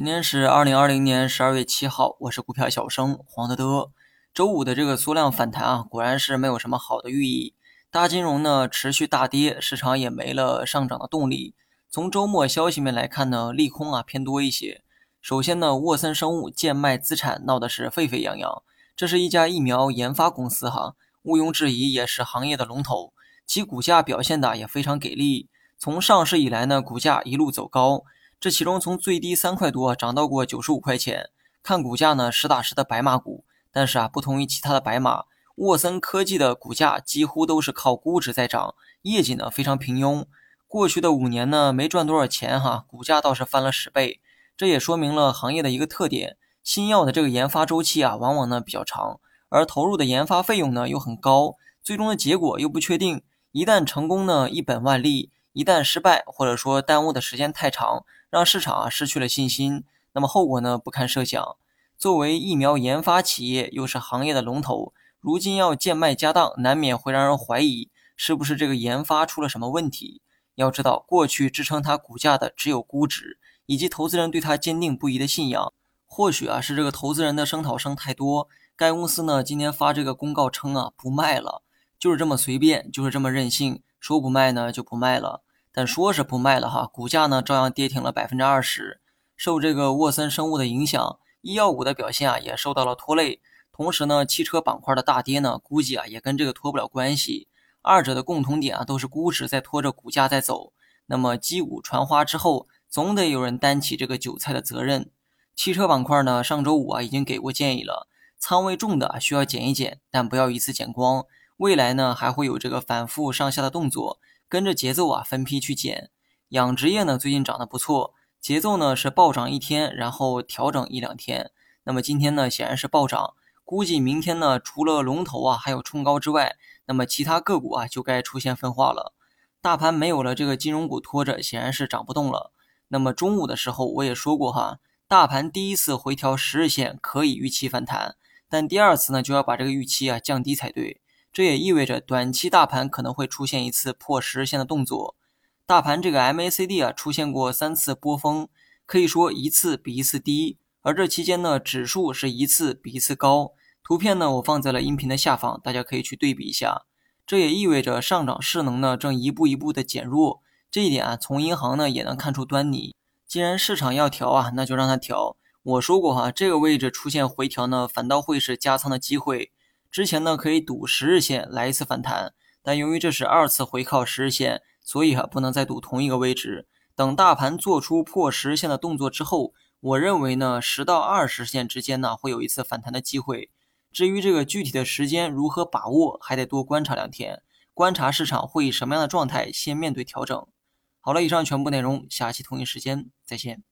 今天是二零二零年十二月七号，我是股票小生黄德德。周五的这个缩量反弹啊，果然是没有什么好的寓意。大金融呢持续大跌，市场也没了上涨的动力。从周末消息面来看呢，利空啊偏多一些。首先呢，沃森生物贱卖资产闹的是沸沸扬扬。这是一家疫苗研发公司哈，毋庸置疑也是行业的龙头，其股价表现的也非常给力。从上市以来呢，股价一路走高。这其中从最低三块多涨到过九十五块钱，看股价呢实打实的白马股。但是啊，不同于其他的白马，沃森科技的股价几乎都是靠估值在涨，业绩呢非常平庸。过去的五年呢没赚多少钱哈，股价倒是翻了十倍。这也说明了行业的一个特点：新药的这个研发周期啊，往往呢比较长，而投入的研发费用呢又很高，最终的结果又不确定。一旦成功呢，一本万利；一旦失败，或者说耽误的时间太长。让市场啊失去了信心，那么后果呢不堪设想。作为疫苗研发企业，又是行业的龙头，如今要贱卖家当，难免会让人怀疑是不是这个研发出了什么问题。要知道，过去支撑它股价的只有估值，以及投资人对它坚定不移的信仰。或许啊是这个投资人的声讨声太多，该公司呢今天发这个公告称啊不卖了，就是这么随便，就是这么任性，说不卖呢就不卖了。但说是不卖了哈，股价呢照样跌停了百分之二十。受这个沃森生物的影响，医药股的表现啊也受到了拖累。同时呢，汽车板块的大跌呢，估计啊也跟这个脱不了关系。二者的共同点啊都是估值在拖着股价在走。那么击鼓传花之后，总得有人担起这个韭菜的责任。汽车板块呢，上周五啊已经给过建议了，仓位重的需要减一减，但不要一次减光。未来呢还会有这个反复上下的动作。跟着节奏啊，分批去减。养殖业呢，最近涨得不错，节奏呢是暴涨一天，然后调整一两天。那么今天呢，显然是暴涨，估计明天呢，除了龙头啊还有冲高之外，那么其他个股啊就该出现分化了。大盘没有了这个金融股拖着，显然是涨不动了。那么中午的时候我也说过哈，大盘第一次回调十日线可以预期反弹，但第二次呢就要把这个预期啊降低才对。这也意味着短期大盘可能会出现一次破十日线的动作。大盘这个 MACD 啊出现过三次波峰，可以说一次比一次低。而这期间呢，指数是一次比一次高。图片呢我放在了音频的下方，大家可以去对比一下。这也意味着上涨势能呢正一步一步的减弱。这一点啊从银行呢也能看出端倪。既然市场要调啊，那就让它调。我说过哈，这个位置出现回调呢，反倒会是加仓的机会。之前呢可以赌十日线来一次反弹，但由于这是二次回靠十日线，所以哈不能再赌同一个位置。等大盘做出破十日线的动作之后，我认为呢十到二十线之间呢会有一次反弹的机会。至于这个具体的时间如何把握，还得多观察两天，观察市场会以什么样的状态先面对调整。好了，以上全部内容，下期同一时间再见。